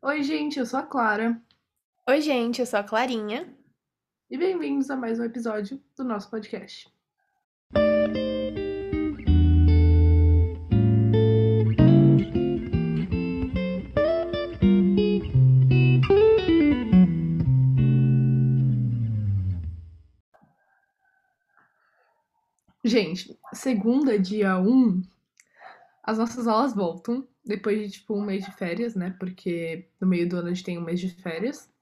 Oi, gente, eu sou a Clara Oi, gente, eu sou a Clarinha. e bem-vindos a mais um episódio do nosso podcast. Gente, segunda, dia 1, as nossas aulas voltam depois de tipo um mês de férias, né? Porque no meio do ano a gente tem um mês de férias.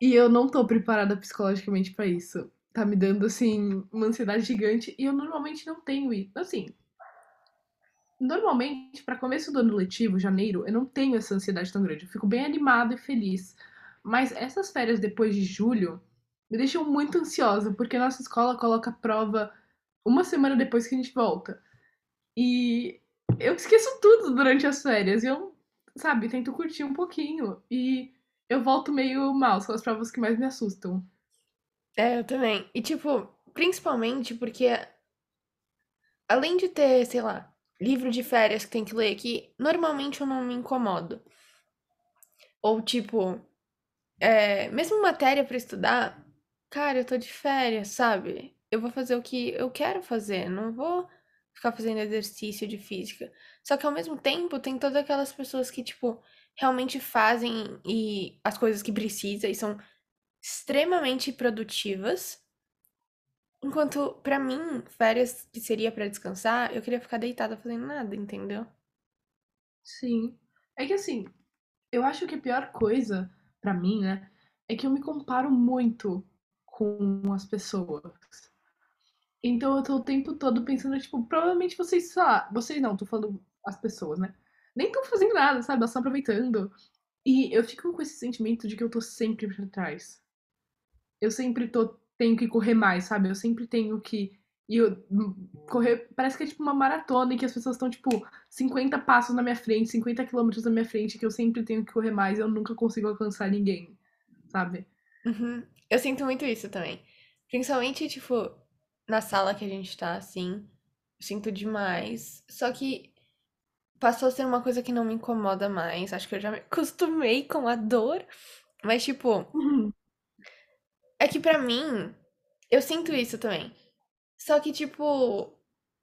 E eu não tô preparada psicologicamente pra isso. Tá me dando assim uma ansiedade gigante e eu normalmente não tenho isso. Assim, normalmente pra começo do ano letivo, janeiro, eu não tenho essa ansiedade tão grande. Eu fico bem animada e feliz. Mas essas férias depois de julho me deixam muito ansiosa, porque a nossa escola coloca prova uma semana depois que a gente volta. E eu esqueço tudo durante as férias. E eu, sabe, tento curtir um pouquinho. E eu volto meio mal, são as provas que mais me assustam. É, eu também. E, tipo, principalmente porque, além de ter, sei lá, livro de férias que tem que ler, que normalmente eu não me incomodo. Ou, tipo, é, mesmo matéria pra estudar, cara, eu tô de férias, sabe? Eu vou fazer o que eu quero fazer, não vou ficar fazendo exercício de física. Só que ao mesmo tempo tem todas aquelas pessoas que, tipo, realmente fazem e as coisas que precisa e são extremamente produtivas. Enquanto, pra mim, férias que seria pra descansar, eu queria ficar deitada fazendo nada, entendeu? Sim. É que assim, eu acho que a pior coisa pra mim, né, é que eu me comparo muito com as pessoas. Então eu tô o tempo todo pensando, tipo, provavelmente vocês, lá, vocês não, tô falando as pessoas, né? Nem estão fazendo nada, sabe? Elas estão aproveitando. E eu fico com esse sentimento de que eu tô sempre pra trás. Eu sempre tô, tenho que correr mais, sabe? Eu sempre tenho que. E eu, correr. Parece que é tipo uma maratona em que as pessoas estão, tipo, 50 passos na minha frente, 50 quilômetros na minha frente, que eu sempre tenho que correr mais e eu nunca consigo alcançar ninguém, sabe? Uhum. Eu sinto muito isso também. Principalmente, tipo, na sala que a gente tá, assim. Sinto demais. Só que passou a ser uma coisa que não me incomoda mais. Acho que eu já me acostumei com a dor. Mas, tipo, Uhum. é que pra mim, eu sinto isso também. Só que, tipo,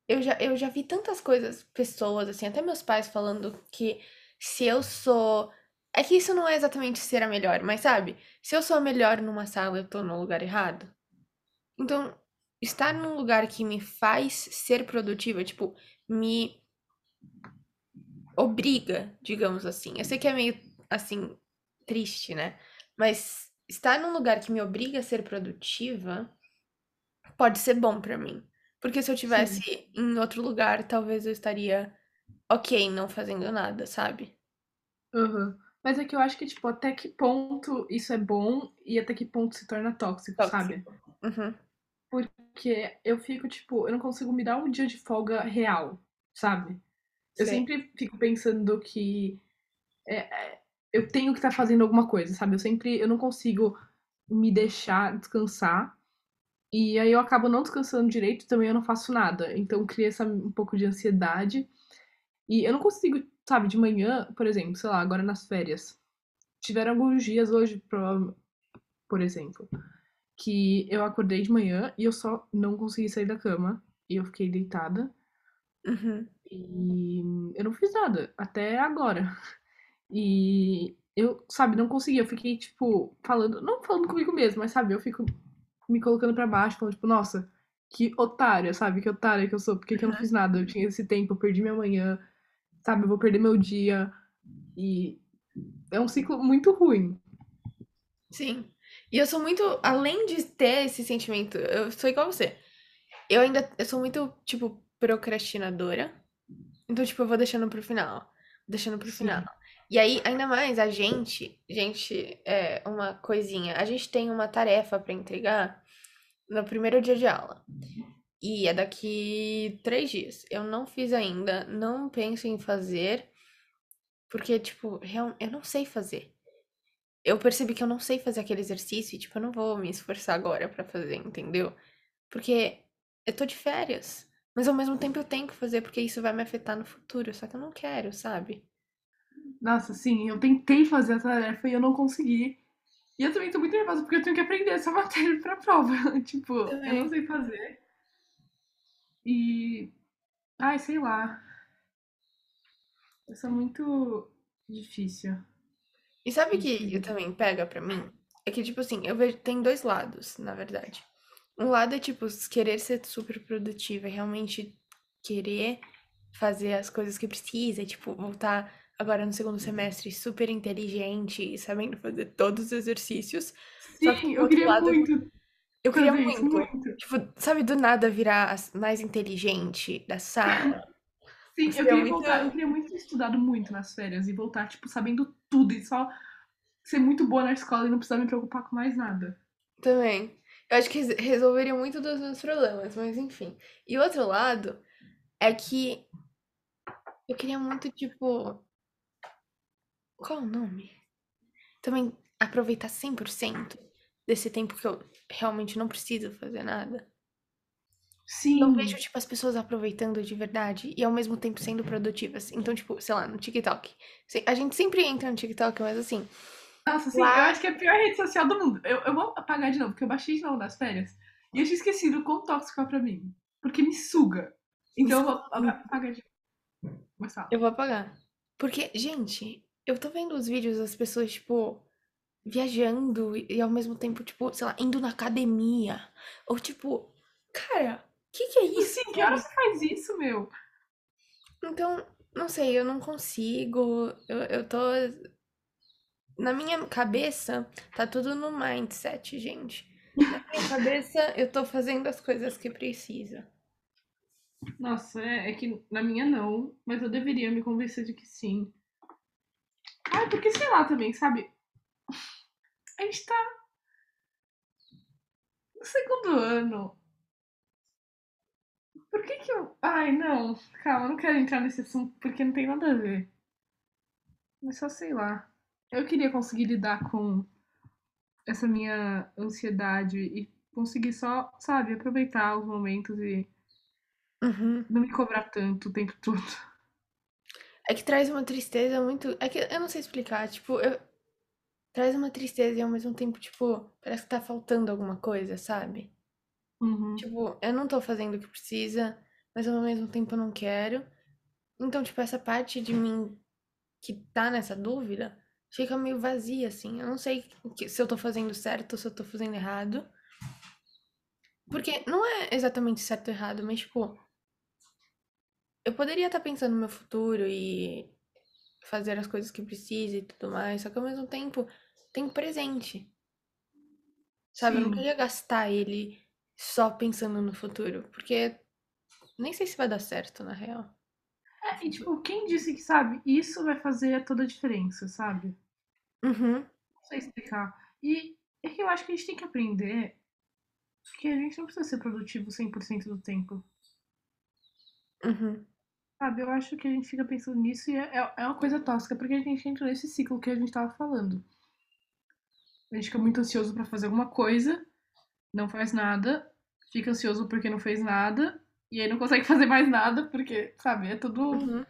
eu já, eu já vi tantas coisas, pessoas, assim, até meus pais falando que se eu sou. É que isso não é exatamente ser a melhor, mas sabe? Se eu sou a melhor numa sala, eu tô no lugar errado. Então, estar num lugar que me faz ser produtiva, tipo, me obriga, digamos assim. Eu sei que é meio, assim, triste, né? Mas estar num lugar que me obriga a ser produtiva pode ser bom pra mim. Porque se eu Sim. tivesse em outro lugar, talvez eu estaria ok, não fazendo nada, sabe? Aham. Mas é que eu acho que, tipo, até que ponto isso é bom e até que ponto se torna tóxico, sabe? Tóxico. Uhum. Porque eu fico, tipo, eu não consigo me dar um dia de folga real, sabe? Eu sempre fico pensando que é, é, eu tenho que estar fazendo alguma coisa, sabe? Eu sempre, eu não consigo me deixar descansar. E aí eu acabo não descansando direito, também eu não faço nada. Então cria essa, um pouco de ansiedade. E eu não consigo, sabe, de manhã, por exemplo, sei lá, agora nas férias. Tiveram alguns dias hoje, por exemplo, que eu acordei de manhã e eu só não consegui sair da cama. E eu fiquei deitada. Uhum. E eu não fiz nada até agora. E eu, sabe, não consegui. Eu fiquei, tipo, falando, não falando comigo mesmo, mas sabe, eu fico me colocando pra baixo, falando, tipo, nossa, que otária, sabe? Que otária que eu sou, por que, que eu não fiz nada? Eu tinha esse tempo, eu perdi minha manhã, sabe? Eu vou perder meu dia. E é um ciclo muito ruim. Sim. E eu sou muito, além de ter esse sentimento, eu sou igual você. Eu ainda, eu sou muito, tipo, procrastinadora. Então, tipo, eu vou deixando pro final. Deixando pro final. Sim. E aí, ainda mais, a gente, gente, é uma coisinha. A gente tem uma tarefa pra entregar no primeiro dia de aula. E é daqui três dias. Eu não fiz ainda, não penso em fazer, porque, tipo, eu não sei fazer. Eu percebi que eu não sei fazer aquele exercício e, tipo, eu não vou me esforçar agora pra fazer, entendeu? Porque eu tô de férias. Mas ao mesmo tempo eu tenho que fazer porque isso vai me afetar no futuro. Só que eu não quero, sabe? Nossa, sim, eu tentei fazer a tarefa e eu não consegui. E eu também tô muito nervosa porque eu tenho que aprender essa matéria pra prova. tipo, Também. eu não sei fazer. E. Ai, sei lá. Isso é muito difícil. E sabe o que Difícil. também pega pra mim? É que, tipo assim, eu vejo. Tem dois lados, na verdade. Um lado é, tipo, querer ser super produtiva e realmente querer fazer as coisas que precisa, tipo, voltar agora no segundo semestre super inteligente e sabendo fazer todos os exercícios. Só que, Sim, eu outro queria lado, muito eu queria muito. muito. Tipo, sabe, do nada virar mais inteligente da sala. Sim, eu é queria muito. voltar, eu queria muito ter estudado muito nas férias e voltar, tipo, sabendo tudo e só ser muito boa na escola e não precisar me preocupar com mais nada. Também. Eu acho que res- resolveria muito dos meus problemas, mas enfim. E o outro lado é que eu queria muito, tipo. Qual é o nome? Também aproveitar 100% desse tempo que eu realmente não preciso fazer nada. Eu vejo, Sim. tipo, as pessoas aproveitando de verdade e ao mesmo tempo sendo produtivas. Então, tipo, sei lá, no TikTok. A gente sempre entra no TikTok, mas assim, Nossa, sim, eu lá. acho que é a pior rede social do mundo. Eu, eu vou apagar de novo, porque eu baixei de novo nas férias. E eu tinha esquecido o quão tóxico é pra mim. Porque me suga. Então eu vou apa- apagar de novo. Mas fala. Eu vou apagar. Porque, gente, eu tô vendo os vídeos das pessoas, tipo, viajando e, e ao mesmo tempo, tipo, sei lá, indo na academia. Ou tipo, cara, que que é isso? Sim, que hora você faz isso, meu? Então, não sei, eu não consigo. Eu, eu tô. Na minha cabeça, tá tudo no mindset, gente. Na minha cabeça, eu tô fazendo as coisas que precisa. Nossa, é, é que na minha não, mas eu deveria me convencer de que sim. Ah, porque sei lá também, sabe? A gente tá no segundo ano. Por que que eu. Ai, não. Calma, eu não quero entrar nesse assunto porque não tem nada a ver. Mas só sei lá. Eu queria conseguir lidar com essa minha ansiedade e conseguir só, sabe, aproveitar os momentos e Uhum. não me cobrar tanto o tempo todo. É que traz uma tristeza muito. É que eu não sei explicar, tipo, eu... traz uma tristeza e ao mesmo tempo, tipo, parece que tá faltando alguma coisa, sabe? Uhum. Tipo, eu não tô fazendo o que precisa, mas ao mesmo tempo eu não quero. Então, tipo, essa parte de mim que tá nessa dúvida fica meio vazia, assim. Eu não sei se eu tô fazendo certo ou se eu tô fazendo errado. Porque não é exatamente certo ou errado, mas, tipo, eu poderia estar pensando no meu futuro e fazer as coisas que precisa e tudo mais, só que ao mesmo tempo tem presente. Sabe? Eu não Sim. queria gastar ele só pensando no futuro, porque nem sei se vai dar certo, na real. É, e tipo, quem disse que, sabe, isso vai fazer toda a diferença, sabe? Uhum. Não sei explicar. E é que eu acho que a gente tem que aprender que a gente não precisa ser produtivo 100% do tempo. Uhum. Sabe, eu acho que a gente fica pensando nisso e é, é- é uma coisa tóxica, porque a gente entra nesse ciclo que a gente tava falando. A gente fica muito ansioso pra fazer alguma coisa, não faz nada, fica ansioso porque não fez nada, e aí não consegue fazer mais nada, porque, sabe, é tudo. Uhum.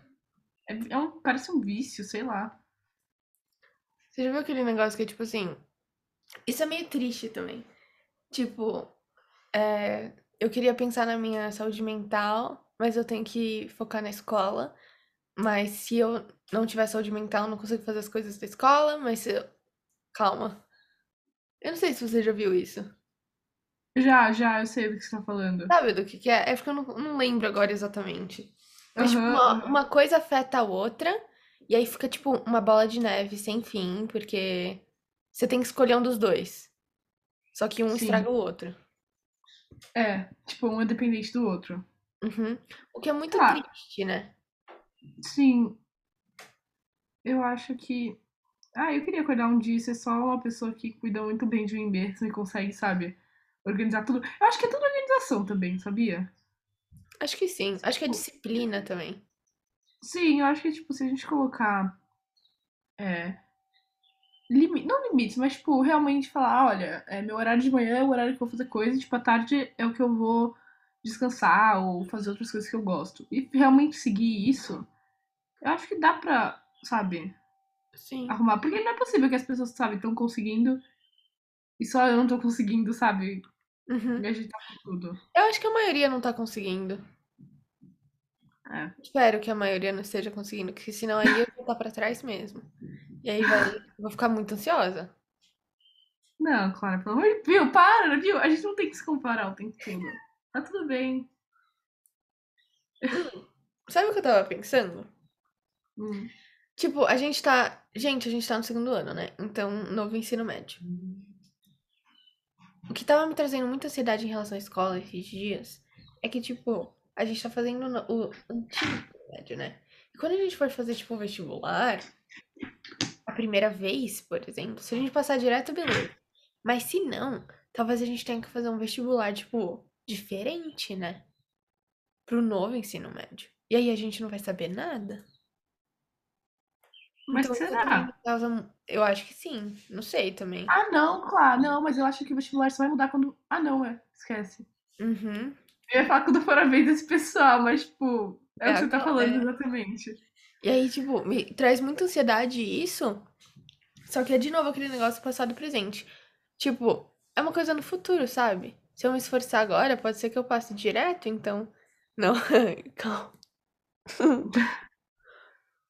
É, é um, parece um vício, sei lá. Você já viu aquele negócio que é tipo assim. Isso é meio triste também. Tipo, é, eu queria pensar na minha saúde mental, mas eu tenho que focar na escola. Mas se eu não tiver saúde mental, eu não consigo fazer as coisas da escola. Mas se eu... Calma. Eu não sei se você já viu isso. Já, já, eu sei do que você tá falando. Sabe do que que é? É porque eu não, não lembro agora exatamente. Mas, tipo, uma, aham. uma coisa afeta a outra, e aí fica, tipo, uma bola de neve sem fim, porque você tem que escolher um dos dois. Só que um Sim. estraga o outro. É, tipo, um é dependente do outro. Uhum. O que é muito Ah. triste, né? Sim. Eu acho que. Ah, eu queria acordar um dia e ser só uma pessoa que cuida muito bem de mim mesma e consegue, sabe, organizar tudo. Eu acho que é tudo organização também, sabia? Acho que sim. Acho que é Tipo, disciplina também. Sim, eu acho que, tipo, se a gente colocar. É. Não limites, mas, tipo, realmente falar: olha, é, meu horário de manhã é o horário que eu vou fazer coisa, e, tipo, à tarde é o que eu vou descansar ou fazer outras coisas que eu gosto. E realmente seguir isso, eu acho que dá pra, sabe? Sim. arrumar. Porque não é possível que as pessoas, sabe, estão conseguindo e só eu não tô conseguindo, sabe, Uhum. me agitar com tudo. Eu acho que a maioria não tá conseguindo. É. Espero que a maioria não esteja conseguindo, porque senão aí eu vou estar pra trás mesmo. E aí vai, eu vou ficar muito ansiosa. Não, claro, pelo amor de Viu, para, viu? A gente não tem que se comparar o tempo todo. Tá tudo bem. Sabe o que eu tava pensando? Hum. Tipo, a gente tá. Gente, a gente tá no segundo ano, né? Então, novo ensino médio. O que tava me trazendo muita ansiedade em relação à escola esses dias é que, tipo, a gente tá fazendo o antigo médio, né? E quando a gente for fazer, tipo, vestibular, a primeira vez, por exemplo, se a gente passar direto, beleza. Mas se não, talvez a gente tenha que fazer um vestibular, tipo, diferente, né? Pro novo ensino médio. E aí a gente não vai saber nada. Mas Então, será? causa Eu acho que sim. Não sei também. Ah, não, claro, não, mas eu acho que o vestibular só vai mudar quando. Ah, não, é. Esquece. Uhum. Eu ia falar quando for a vez desse pessoal, mas, tipo, é, É o que você tá falando é. exatamente. E aí, tipo, me traz muita ansiedade isso. Só que é de novo aquele negócio passado e presente. Tipo, é uma coisa no futuro, sabe? Se eu me esforçar agora, pode ser que eu passe direto, então. Não, calma.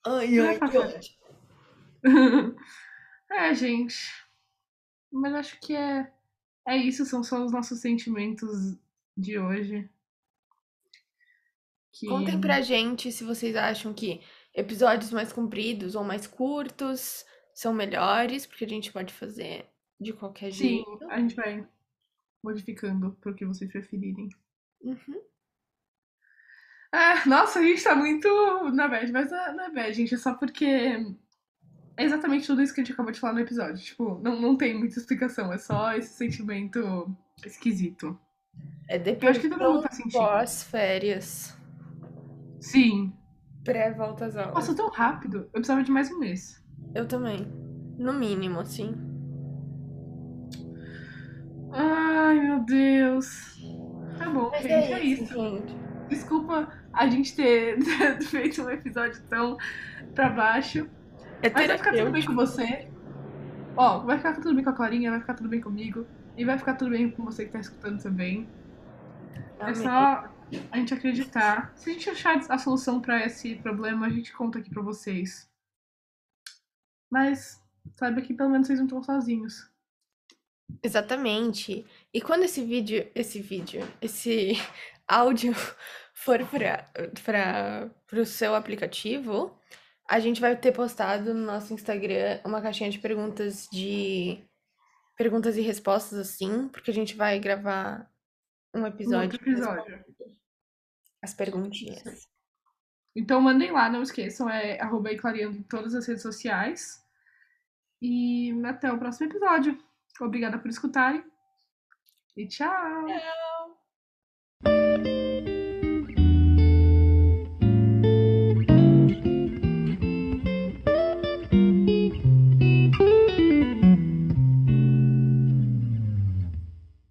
Ai, Não ai, é que fácil. é, gente. Mas acho que é. É isso, são só os nossos sentimentos de hoje. Que... Contem pra gente se vocês acham que episódios mais compridos ou mais curtos são melhores, porque a gente pode fazer de qualquer Sim, jeito. a gente vai modificando pro que vocês preferirem. Uhum. Ah, nossa, a gente tá muito na bad, mas não é- não é bad, gente, é só porque é exatamente tudo isso que a gente acabou de falar no episódio. Tipo, não, não tem muita explicação, é só esse sentimento esquisito. É Eu acho que todo mundo tá sentindo. pós-férias. Sim. Pré-volta às aulas. Passou tão rápido, eu precisava de mais um mês. Eu também. No mínimo, assim. Ai, meu Deus. Tá bom, Mas gente, é isso, gente. Desculpa a gente ter feito um episódio tão pra baixo. É Mas vai ficar tudo bem com você. Ó, vai ficar tudo bem com a Clarinha, vai ficar tudo bem comigo. E vai ficar tudo bem com você que tá escutando também. É Amém. só a gente acreditar. Se a gente achar a solução pra esse problema, a gente conta aqui pra vocês. Mas saiba que pelo menos vocês não estão sozinhos. Exatamente. E quando esse vídeo, esse vídeo, esse áudio for para para pro seu aplicativo, a gente vai ter postado no nosso Instagram uma caixinha de perguntas de perguntas e respostas assim, porque a gente vai gravar um Um episódio outro episódio. as perguntinhas. Então mandem lá, não esqueçam, é arroba em todas as redes sociais. E até o próximo episódio. Obrigada por escutarem. E tchau!